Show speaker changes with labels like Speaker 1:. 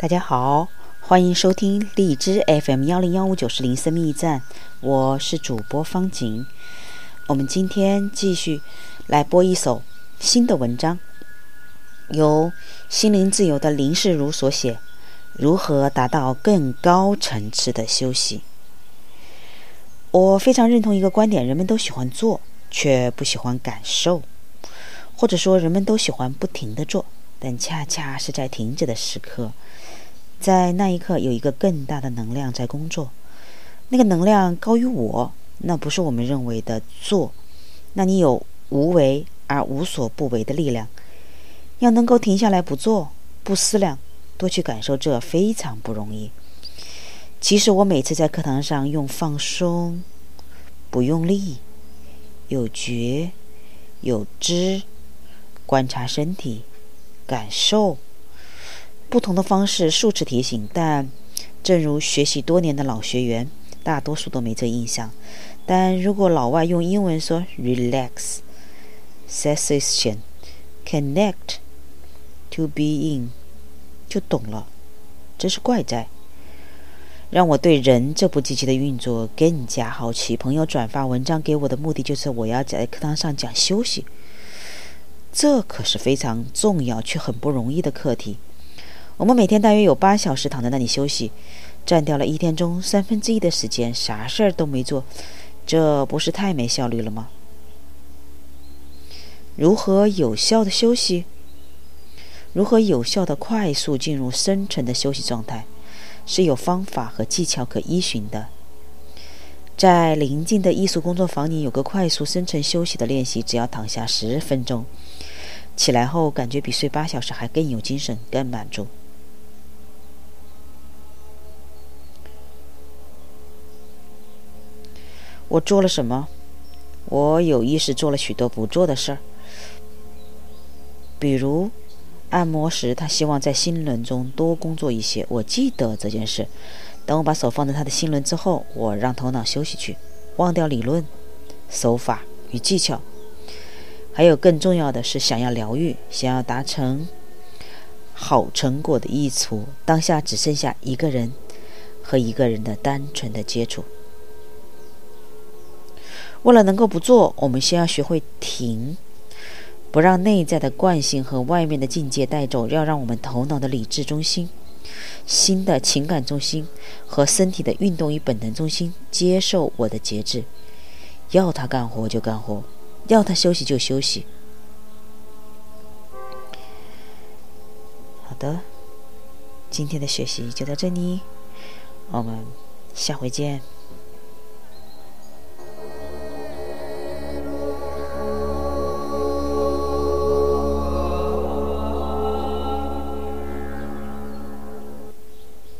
Speaker 1: 大家好，欢迎收听荔枝 FM 幺零幺五九四零生命驿站，我是主播方景。我们今天继续来播一首新的文章，由心灵自由的林世如所写。如何达到更高层次的休息？我非常认同一个观点：人们都喜欢做，却不喜欢感受；或者说，人们都喜欢不停的做，但恰恰是在停止的时刻，在那一刻有一个更大的能量在工作，那个能量高于我，那不是我们认为的做，那你有无为而无所不为的力量，要能够停下来不做，不思量。多去感受，这非常不容易。其实我每次在课堂上用放松、不用力、有觉、有知、观察身体、感受不同的方式数次提醒，但正如学习多年的老学员，大多数都没这印象。但如果老外用英文说 “relax”、“cessation”、“connect”、“to be in”。就懂了，真是怪哉！让我对人这部机器的运作更加好奇。朋友转发文章给我的目的，就是我要在课堂上讲休息，这可是非常重要却很不容易的课题。我们每天大约有八小时躺在那里休息，占掉了一天中三分之一的时间，啥事儿都没做，这不是太没效率了吗？如何有效的休息？如何有效的快速进入深层的休息状态，是有方法和技巧可依循的。在临近的艺术工作坊里，有个快速深层休息的练习，只要躺下十分钟，起来后感觉比睡八小时还更有精神、更满足。我做了什么？我有意识做了许多不做的事儿，比如。按摩时，他希望在心轮中多工作一些。我记得这件事。等我把手放在他的心轮之后，我让头脑休息去，忘掉理论、手法与技巧。还有更重要的是，想要疗愈，想要达成好成果的益处，当下只剩下一个人和一个人的单纯的接触。为了能够不做，我们先要学会停。不让内在的惯性和外面的境界带走，要让我们头脑的理智中心、心的情感中心和身体的运动与本能中心接受我的节制，要他干活就干活，要他休息就休息。好的，今天的学习就到这里，我们下回见。